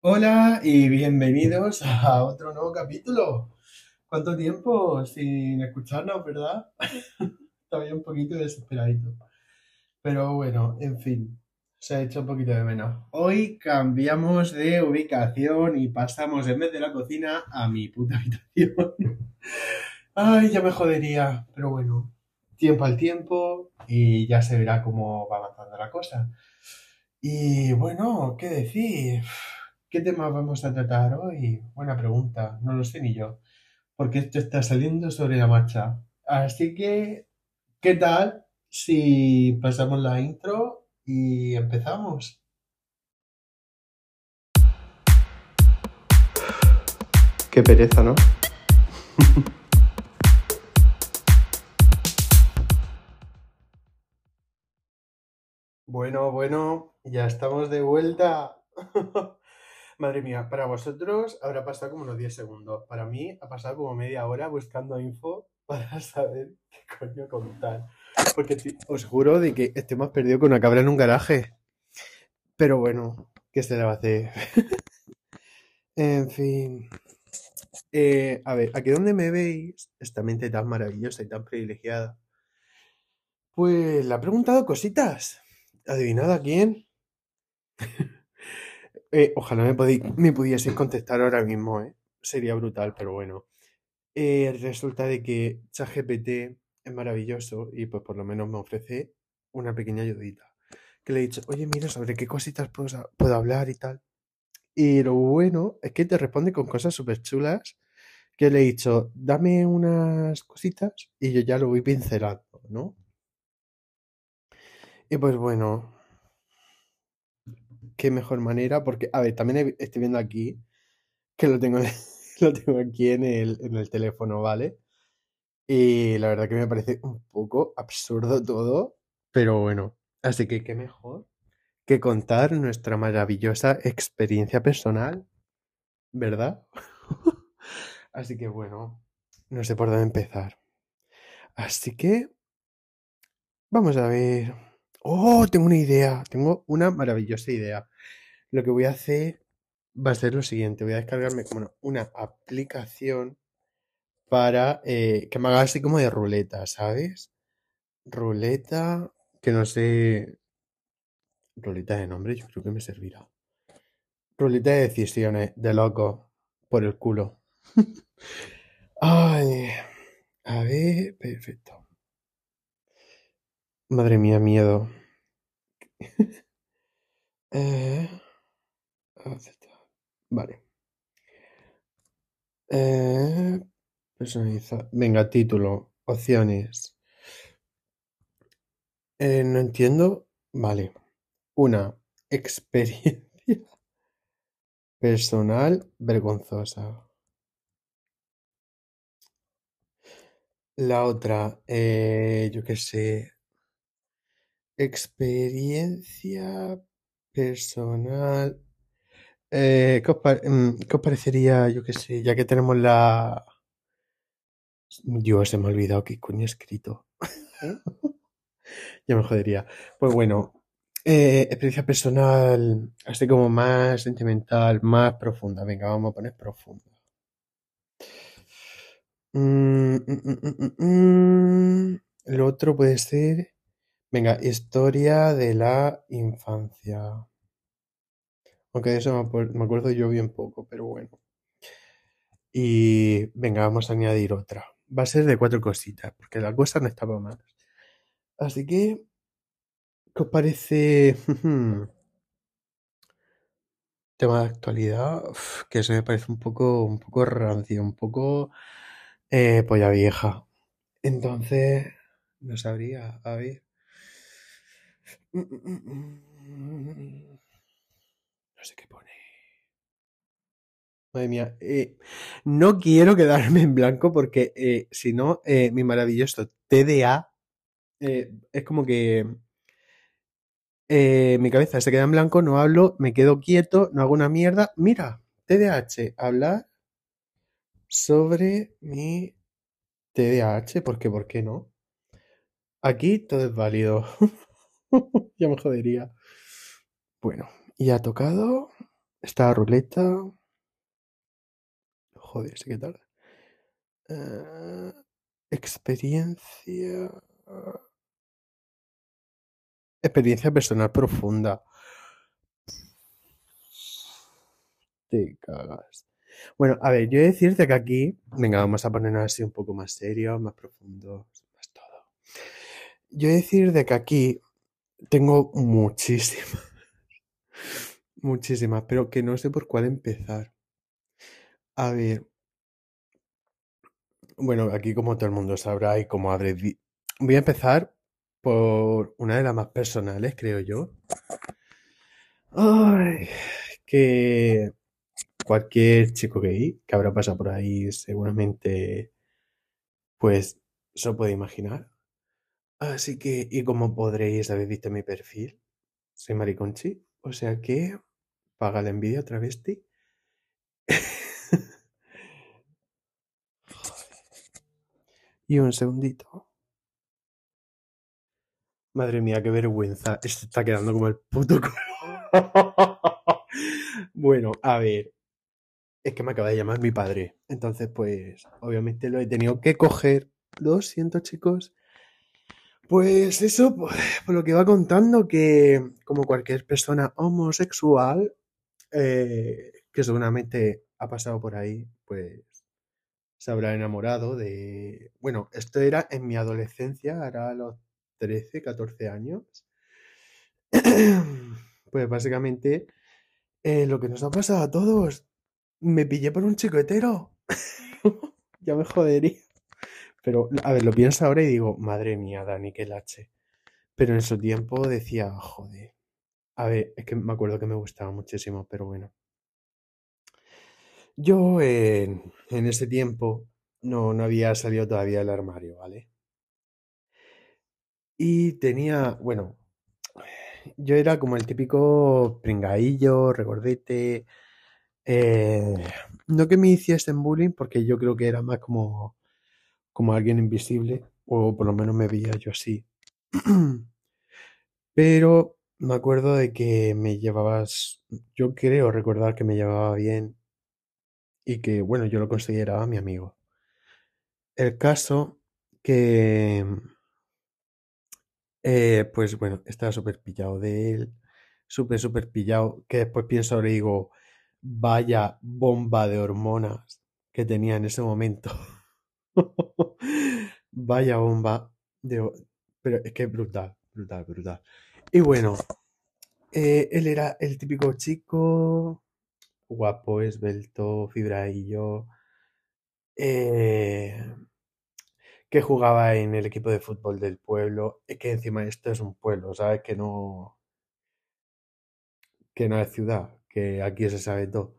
Hola y bienvenidos a otro nuevo capítulo. ¿Cuánto tiempo sin escucharnos, verdad? Estaba un poquito desesperadito. Pero bueno, en fin, se ha hecho un poquito de menos. Hoy cambiamos de ubicación y pasamos en vez de la cocina a mi puta habitación. Ay, ya me jodería, pero bueno, tiempo al tiempo y ya se verá cómo va avanzando la cosa. Y bueno, ¿qué decir? ¿Qué tema vamos a tratar hoy? Buena pregunta, no lo sé ni yo, porque esto está saliendo sobre la marcha. Así que, ¿qué tal si pasamos la intro y empezamos? Qué pereza, ¿no? Bueno, bueno, ya estamos de vuelta. Madre mía, para vosotros habrá pasado como unos 10 segundos. Para mí ha pasado como media hora buscando info para saber qué coño contar. Porque os juro de que estoy más perdido que una cabra en un garaje. Pero bueno, ¿qué se le va a hacer? En fin. Eh, a ver, aquí donde me veis, esta mente tan maravillosa y tan privilegiada, pues le ha preguntado cositas. ¿Adivinad a quién? Eh, ojalá me, podí- me pudieseis contestar ahora mismo, ¿eh? Sería brutal, pero bueno. Eh, resulta de que ChatGPT es maravilloso y pues por lo menos me ofrece una pequeña ayudita. Que le he dicho, oye, mira, ¿sobre qué cositas puedo, puedo hablar y tal? Y lo bueno es que te responde con cosas súper chulas que le he dicho, dame unas cositas y yo ya lo voy pincelando, ¿no? Y pues bueno, qué mejor manera, porque, a ver, también estoy viendo aquí que lo tengo, lo tengo aquí en el, en el teléfono, ¿vale? Y la verdad que me parece un poco absurdo todo, pero bueno, así que qué mejor que contar nuestra maravillosa experiencia personal, ¿verdad? Así que bueno, no sé por dónde empezar. Así que vamos a ver. Oh, tengo una idea, tengo una maravillosa idea. Lo que voy a hacer va a ser lo siguiente, voy a descargarme como una aplicación para eh, que me haga así como de ruleta, ¿sabes? Ruleta, que no sé, ruleta de nombre, yo creo que me servirá. Ruleta de decisiones, de loco, por el culo. Ay, a ver, perfecto. Madre mía, miedo. Eh. Vale. Eh, personalizar. Venga, título, opciones. Eh, no entiendo. Vale. Una experiencia personal vergonzosa. La otra, eh, yo qué sé, experiencia personal. Eh, ¿qué os, pa- mm, qué os parecería, yo qué sé, ya que tenemos la... Dios, se me ha olvidado qué coño he escrito. Ya me jodería. Pues bueno, eh, experiencia personal, así como más sentimental, más profunda. Venga, vamos a poner profunda. Mm, mm, mm, mm, mm, mm. Lo otro puede ser, venga, historia de la infancia. Aunque de eso me, acuer- me acuerdo yo bien poco, pero bueno. Y venga, vamos a añadir otra. Va a ser de cuatro cositas, porque la cosa no estaba mal. Así que, ¿qué os parece? Tema de actualidad, que eso me parece un poco, un poco rancio, un poco eh, polla vieja. Entonces, no sabría, a ver. Mm, mm, mm, mm. No sé pone. Madre mía, eh, no quiero quedarme en blanco porque eh, si no, eh, mi maravilloso TDA es como que mi cabeza se queda en blanco, no hablo, me quedo quieto, no hago una mierda. Mira, TDAH, hablar sobre mi TDAH, porque ¿por qué no? Aquí todo es válido. ya me jodería. Bueno, y ha tocado. esta ruleta. Joder, sí que tarda. Eh, experiencia. Experiencia personal profunda. Te cagas. Bueno, a ver, yo he de decirte que aquí, venga, vamos a ponernos así un poco más serios, más profundos, más todo. Yo he de decir de que aquí tengo muchísimas, muchísimas, pero que no sé por cuál empezar. A ver, bueno, aquí como todo el mundo sabrá y como habré Voy a empezar por una de las más personales, creo yo. Ay, que cualquier chico gay que habrá pasado por ahí seguramente, pues, se puede imaginar. Así que, y como podréis haber visto mi perfil, soy mariconchi, o sea que paga la envidia travesti. y un segundito. Madre mía, qué vergüenza. Esto está quedando como el puto bueno, a ver. Es que me acaba de llamar mi padre. Entonces, pues, obviamente lo he tenido que coger. Lo siento, chicos. Pues eso, por lo que va contando, que como cualquier persona homosexual, eh, que seguramente ha pasado por ahí, pues se habrá enamorado de... Bueno, esto era en mi adolescencia, ahora a los 13, 14 años. pues básicamente, eh, lo que nos ha pasado a todos, me pillé por un chico hetero. ya me jodería. Pero, a ver, lo pienso ahora y digo, madre mía, Dani, qué lache. Pero en su tiempo decía, joder. A ver, es que me acuerdo que me gustaba muchísimo, pero bueno. Yo en, ese tiempo no, no había salido todavía del armario, ¿vale? Y tenía, bueno, yo era como el típico pringaillo, regordete. eh, no que me hiciesen bullying, porque yo creo que era más como, como alguien invisible, o por lo menos me veía yo así. Pero me acuerdo de que me llevabas, yo creo recordar que me llevaba bien y que, bueno, yo lo consideraba mi amigo. El caso que, eh, pues bueno, estaba súper pillado de él, súper, súper pillado, que después pienso y digo, vaya bomba de hormonas que tenía en ese momento. Vaya bomba de... Pero es que es brutal, brutal, brutal. Y bueno, eh, él era el típico chico guapo, esbelto, fibraillo, eh, que jugaba en el equipo de fútbol del pueblo. Que encima esto es un pueblo, ¿sabes? Que no, que no es ciudad, que aquí se sabe todo.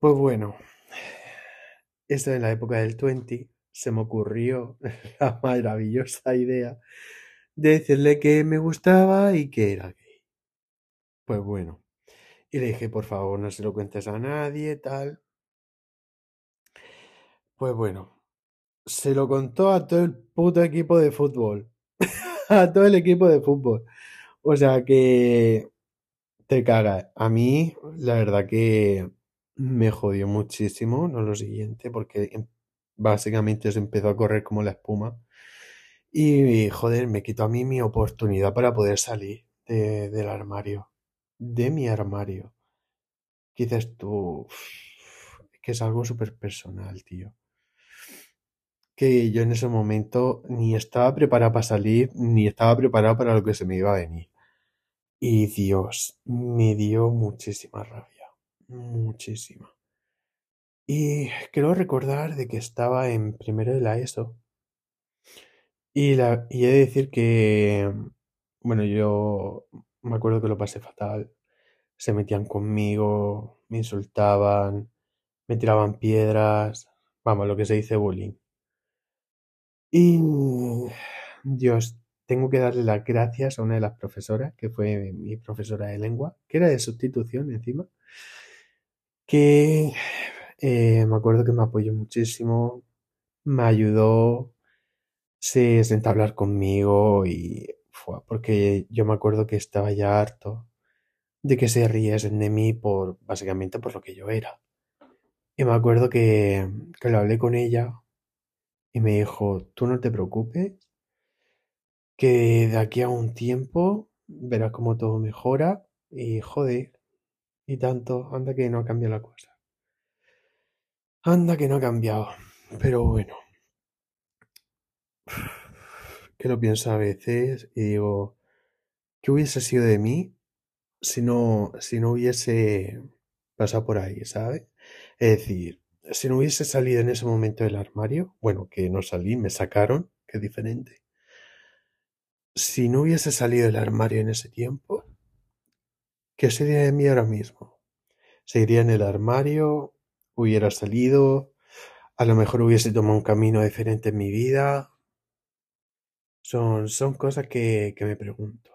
Pues bueno, eso en la época del 20 se me ocurrió la maravillosa idea de decirle que me gustaba y que era gay. Pues bueno, y le dije, por favor, no se lo cuentes a nadie, tal. Pues bueno, se lo contó a todo el puto equipo de fútbol. A todo el equipo de fútbol. O sea que te cagas. A mí, la verdad que me jodió muchísimo, no lo siguiente, porque básicamente se empezó a correr como la espuma. Y joder, me quitó a mí mi oportunidad para poder salir de- del armario. De mi armario. ¿Qué dices tú? Que es algo súper personal, tío. Que yo en ese momento ni estaba preparado para salir, ni estaba preparado para lo que se me iba a venir. Y Dios, me dio muchísima rabia. Muchísima. Y quiero recordar de que estaba en primero de la ESO. Y, la, y he de decir que, bueno, yo me acuerdo que lo pasé fatal. Se metían conmigo, me insultaban, me tiraban piedras, vamos, lo que se dice bullying. Y Dios, tengo que darle las gracias a una de las profesoras, que fue mi profesora de lengua, que era de sustitución encima, que eh, me acuerdo que me apoyó muchísimo, me ayudó, se sentó a hablar conmigo y fue porque yo me acuerdo que estaba ya harto de que se riesen de mí por, básicamente por lo que yo era. Y me acuerdo que, que lo hablé con ella y me dijo, tú no te preocupes, que de aquí a un tiempo verás cómo todo mejora y joder, y tanto, anda que no cambia la cosa. Anda que no ha cambiado, pero bueno. Que lo pienso a veces y digo, ¿qué hubiese sido de mí si no, si no hubiese pasado por ahí, ¿sabes? Es decir, si no hubiese salido en ese momento del armario, bueno, que no salí, me sacaron, que es diferente. Si no hubiese salido del armario en ese tiempo, ¿qué sería de mí ahora mismo? Seguiría en el armario, hubiera salido, a lo mejor hubiese tomado un camino diferente en mi vida. Son, son cosas que, que me pregunto.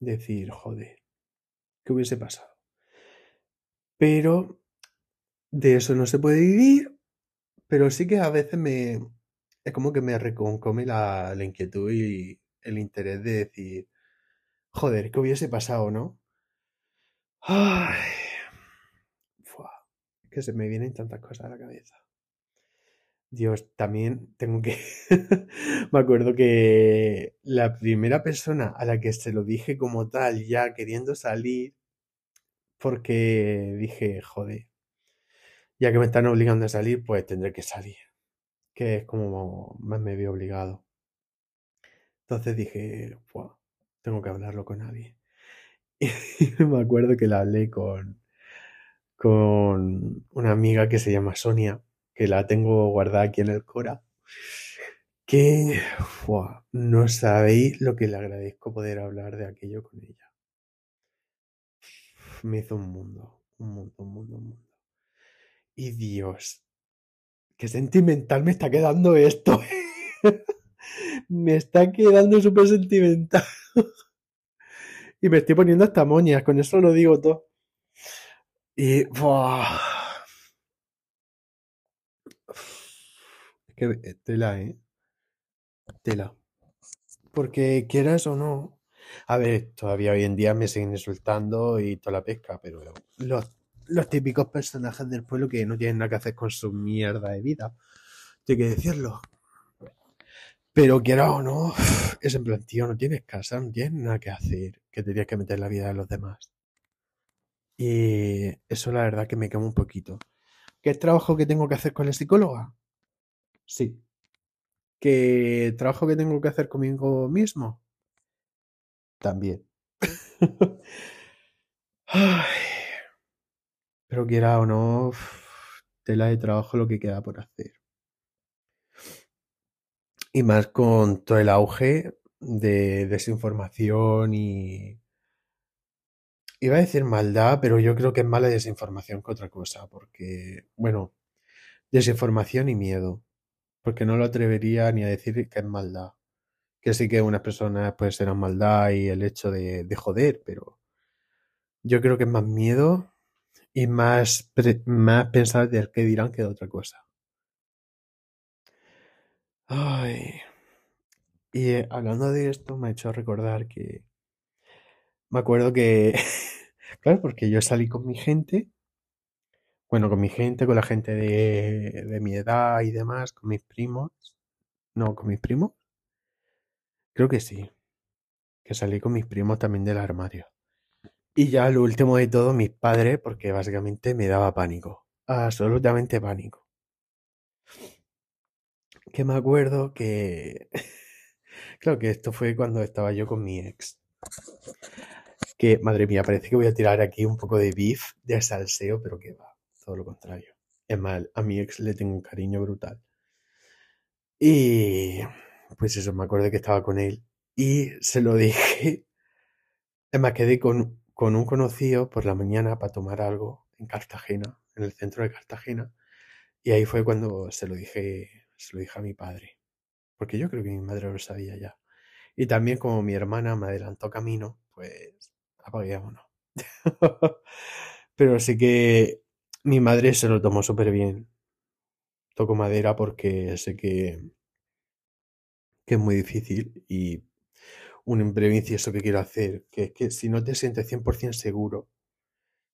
Decir, joder, ¿qué hubiese pasado? Pero de eso no se puede vivir, pero sí que a veces me... Es como que me reconcome la, la inquietud y el interés de decir, joder, ¿qué hubiese pasado, no? Ay, que se me vienen tantas cosas a la cabeza. Dios, también tengo que... me acuerdo que la primera persona a la que se lo dije como tal, ya queriendo salir, porque dije, joder, ya que me están obligando a salir, pues tendré que salir. Que es como más me veo obligado. Entonces dije, tengo que hablarlo con alguien. Y me acuerdo que la hablé con, con una amiga que se llama Sonia, que la tengo guardada aquí en el Cora. Que no sabéis lo que le agradezco poder hablar de aquello con ella. Me hizo un mundo, un mundo, un mundo, un mundo. Y Dios, qué sentimental me está quedando esto. me está quedando súper sentimental. y me estoy poniendo hasta moñas, con eso lo digo todo. Y. buah. Es que eh, tela, ¿eh? Tela. Porque quieras o no. A ver, todavía hoy en día me siguen insultando y toda la pesca, pero los, los típicos personajes del pueblo que no tienen nada que hacer con su mierda de vida. Hay que decirlo. Pero quiera o no, es en plan, tío, no tienes casa, no tienes nada que hacer, que te que meter la vida de los demás. Y eso la verdad que me quema un poquito. ¿Qué trabajo que tengo que hacer con la psicóloga? Sí. ¿Qué trabajo que tengo que hacer conmigo mismo? También. Pero quiera o no, tela de trabajo lo que queda por hacer. Y más con todo el auge de desinformación y... Iba a decir maldad, pero yo creo que es mala desinformación que otra cosa, porque, bueno, desinformación y miedo, porque no lo atrevería ni a decir que es maldad. Que sí que unas personas pues serán maldad y el hecho de, de joder, pero yo creo que es más miedo y más, más pensar del que dirán que de otra cosa. Ay. Y eh, hablando de esto, me ha hecho recordar que me acuerdo que, claro, porque yo salí con mi gente, bueno, con mi gente, con la gente de, mi edad y demás, con mis primos, no, con mis primos, creo que sí, que salí con mis primos también del armario. Y ya lo último de todo, mis padres, porque básicamente me daba pánico, absolutamente pánico. Que me acuerdo que, claro que esto fue cuando estaba yo con mi ex. Que, madre mía, parece que voy a tirar aquí un poco de beef, de salseo, pero que va, todo lo contrario. Es mal, a mi ex le tengo un cariño brutal. Y pues eso, me acuerdo que estaba con él y se lo dije. Es más, quedé con, con un conocido por la mañana para tomar algo en Cartagena, en el centro de Cartagena. Y ahí fue cuando se lo dije, se lo dije a mi padre. Porque yo creo que mi madre lo sabía ya. Y también como mi hermana me adelantó camino, pues apague vámonos. Pero sí que mi madre se lo tomó súper bien. Toco madera porque sé que, que es muy difícil y un imprevisto eso que quiero hacer, que es que si no te sientes 100% seguro,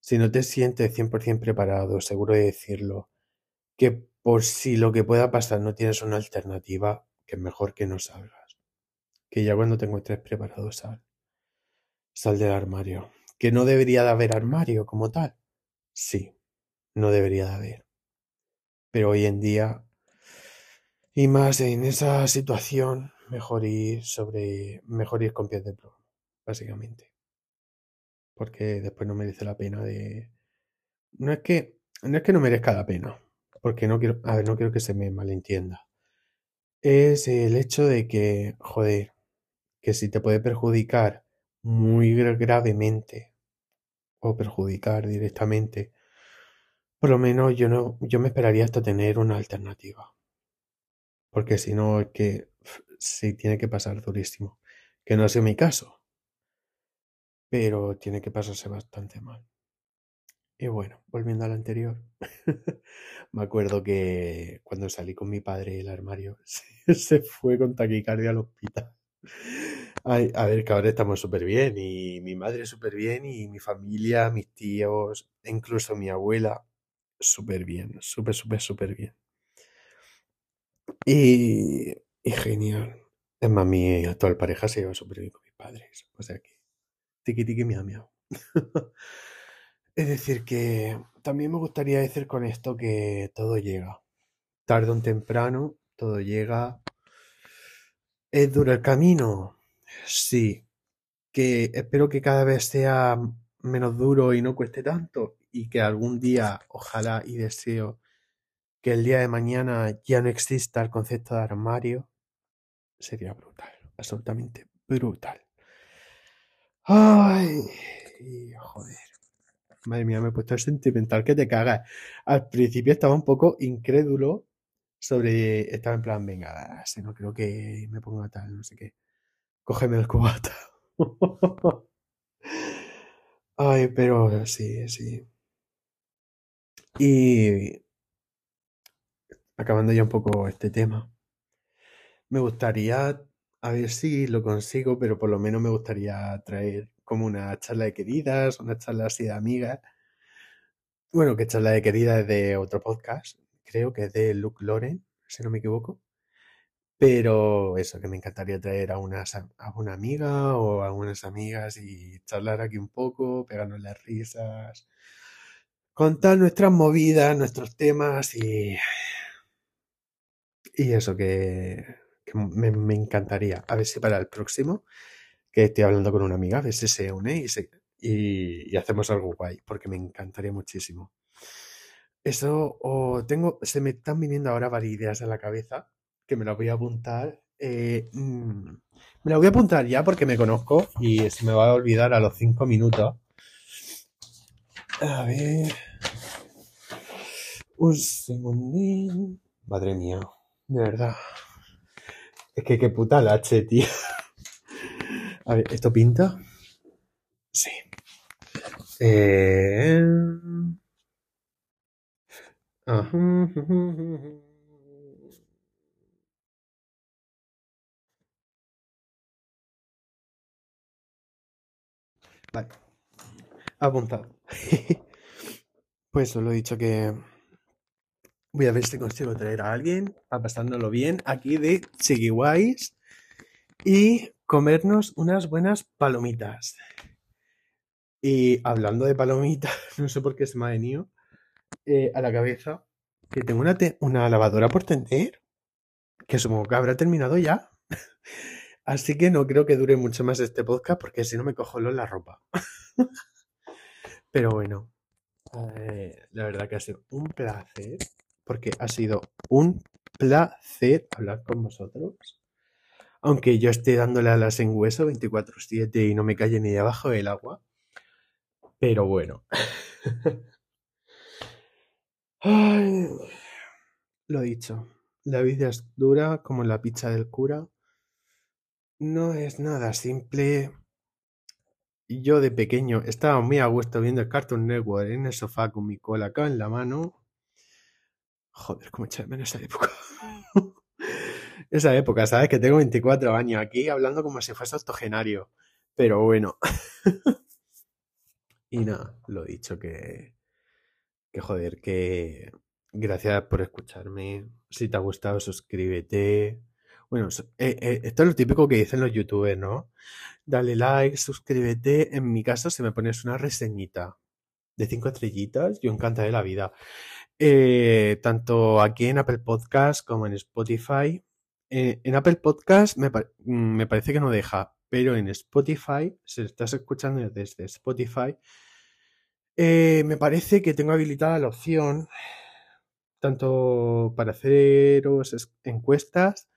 si no te sientes 100% preparado, seguro de decirlo, que por si lo que pueda pasar no tienes una alternativa, que es mejor que no salgas. Que ya cuando te encuentres preparado sal. Sal del armario. Que no debería de haber armario como tal. Sí, no debería de haber. Pero hoy en día, y más en esa situación, mejor ir sobre, mejor ir con pies de plomo, básicamente. Porque después no merece la pena de... No es que, no es que no merezca la pena, porque no quiero, a ver, no quiero que se me malentienda. Es el hecho de que, joder, que si te puede perjudicar muy gravemente o perjudicar directamente, por lo menos yo no, yo me esperaría hasta tener una alternativa. Porque si no, es que sí tiene que pasar durísimo. Que no sea mi caso. Pero tiene que pasarse bastante mal. Y bueno, volviendo al anterior, me acuerdo que cuando salí con mi padre del armario, se fue con taquicardia al hospital. Ay, a ver, que ahora estamos súper bien, y mi madre súper bien, y mi familia, mis tíos, incluso mi abuela, súper bien, súper, súper, súper bien. Y, y genial. Es más, mi actual pareja se lleva súper bien con mis padres. O sea que, tiki tiki miau miau. Es decir, que también me gustaría decir con esto que todo llega. Tarde o temprano, todo llega. ¿Es duro el camino? Sí. Que espero que cada vez sea menos duro y no cueste tanto. Y que algún día, ojalá y deseo, que el día de mañana ya no exista el concepto de armario. Sería brutal. Absolutamente brutal. Ay, joder. Madre mía, me he puesto sentimental que te cagas. Al principio estaba un poco incrédulo sobre. Estaba en plan, venga, si no creo que me ponga tal, no sé qué. Cógeme el cubata. Ay, pero sí, sí. Y acabando ya un poco este tema, me gustaría, a ver si lo consigo, pero por lo menos me gustaría traer como una charla de queridas, una charla así de amigas. Bueno, que charla de queridas es de otro podcast, creo que es de Luke Loren, si no me equivoco. Pero eso, que me encantaría traer a, unas, a una amiga o a unas amigas y charlar aquí un poco, pegarnos las risas, contar nuestras movidas, nuestros temas y, y eso que, me, me encantaría. A ver si para el próximo que estoy hablando con una amiga, a ver si se une y, se, y, hacemos algo guay, porque me encantaría muchísimo. Eso, o tengo, se me están viniendo ahora varias ideas a la cabeza que me las voy a apuntar. Eh, mm, me las voy a apuntar ya porque me conozco y se me va a olvidar a los cinco minutos. A ver. Un segundín. Madre mía, de verdad. Es que qué puta lache, tío. A ver, ¿esto pinta? Sí. Eh... Apuntado. pues os lo he dicho que voy a ver si consigo traer a alguien a pasándolo bien aquí de Chiquiwais y comernos unas buenas palomitas. Y hablando de palomitas, no sé por qué se me ha venido eh, a la cabeza que tengo una, una lavadora por tender, que supongo que habrá terminado ya. Así que no creo que dure mucho más este podcast porque si no me cojo la ropa. Pero bueno, eh, la verdad que ha sido un placer, porque ha sido un placer hablar con vosotros. Aunque yo esté dándole alas en hueso 24/7 y no me calle ni debajo del agua. Pero bueno. Lo dicho. La vida es dura como la pizza del cura. No es nada simple. Yo de pequeño estaba muy a gusto viendo el Cartoon Network en el sofá con mi cola acá en la mano. Joder, cómo echarme en esa época. esa época, ¿sabes? Que tengo 24 años aquí hablando como si fuese octogenario. Pero bueno. y nada, lo dicho que... Que joder, que... Gracias por escucharme. Si te ha gustado, suscríbete. Bueno, eh, eh, esto es lo típico que dicen los youtubers, ¿no? Dale like, suscríbete. En mi caso, si me pones una reseñita de cinco estrellitas, yo encantaré la vida. Eh, tanto aquí en Apple Podcast como en Spotify. en Apple Podcast me, me, parece que no deja, pero en Spotify, si estás escuchando desde Spotify, me parece que tengo habilitada la opción tanto para haceros encuestas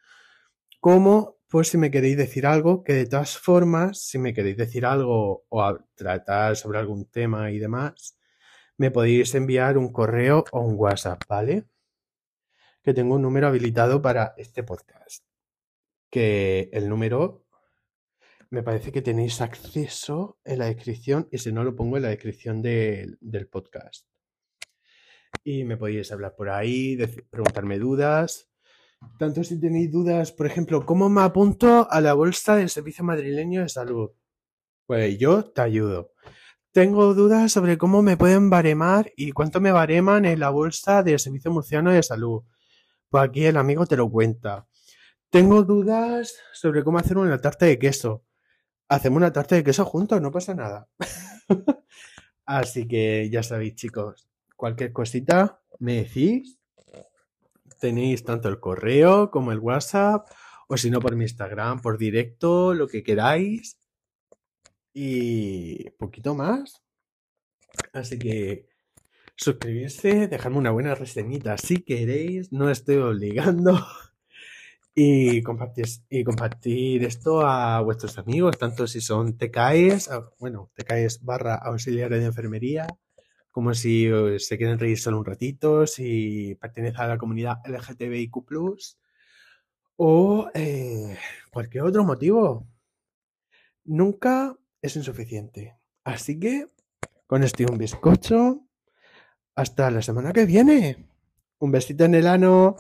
como por si me queréis decir algo, que de todas formas, si me queréis decir algo o tratar sobre algún tema y demás, me podéis enviar un correo o un WhatsApp, ¿vale? Que tengo un número habilitado para este podcast. Que el número me parece que tenéis acceso en la descripción y si no lo pongo en la descripción del podcast y me podéis hablar por ahí, preguntarme dudas. Tanto si tenéis dudas, por ejemplo, ¿cómo me apunto a la bolsa del Servicio Madrileño de Salud? Pues yo te ayudo. Tengo dudas sobre cómo me pueden baremar y cuánto me bareman en la bolsa del Servicio Murciano de Salud. Pues aquí el amigo te lo cuenta. Tengo dudas sobre cómo hacer una tarta de queso. Hacemos una tarta de queso juntos, no pasa nada. Así que ya sabéis, chicos, cualquier cosita me decís. Tenéis tanto el correo como el WhatsApp, o si no por mi Instagram, por directo, lo que queráis. Y poquito más. Así que suscribirse, dejarme una buena reseñita si queréis, no estoy obligando. Y compartir, y compartir esto a vuestros amigos, tanto si son TKEs, bueno, TKEs barra auxiliares de enfermería, como si eh, se quieren reír solo un ratito, si pertenece a la comunidad LGTBIQ, o eh, cualquier otro motivo. Nunca es insuficiente. Así que, con este un bizcocho, hasta la semana que viene. Un besito en el ano.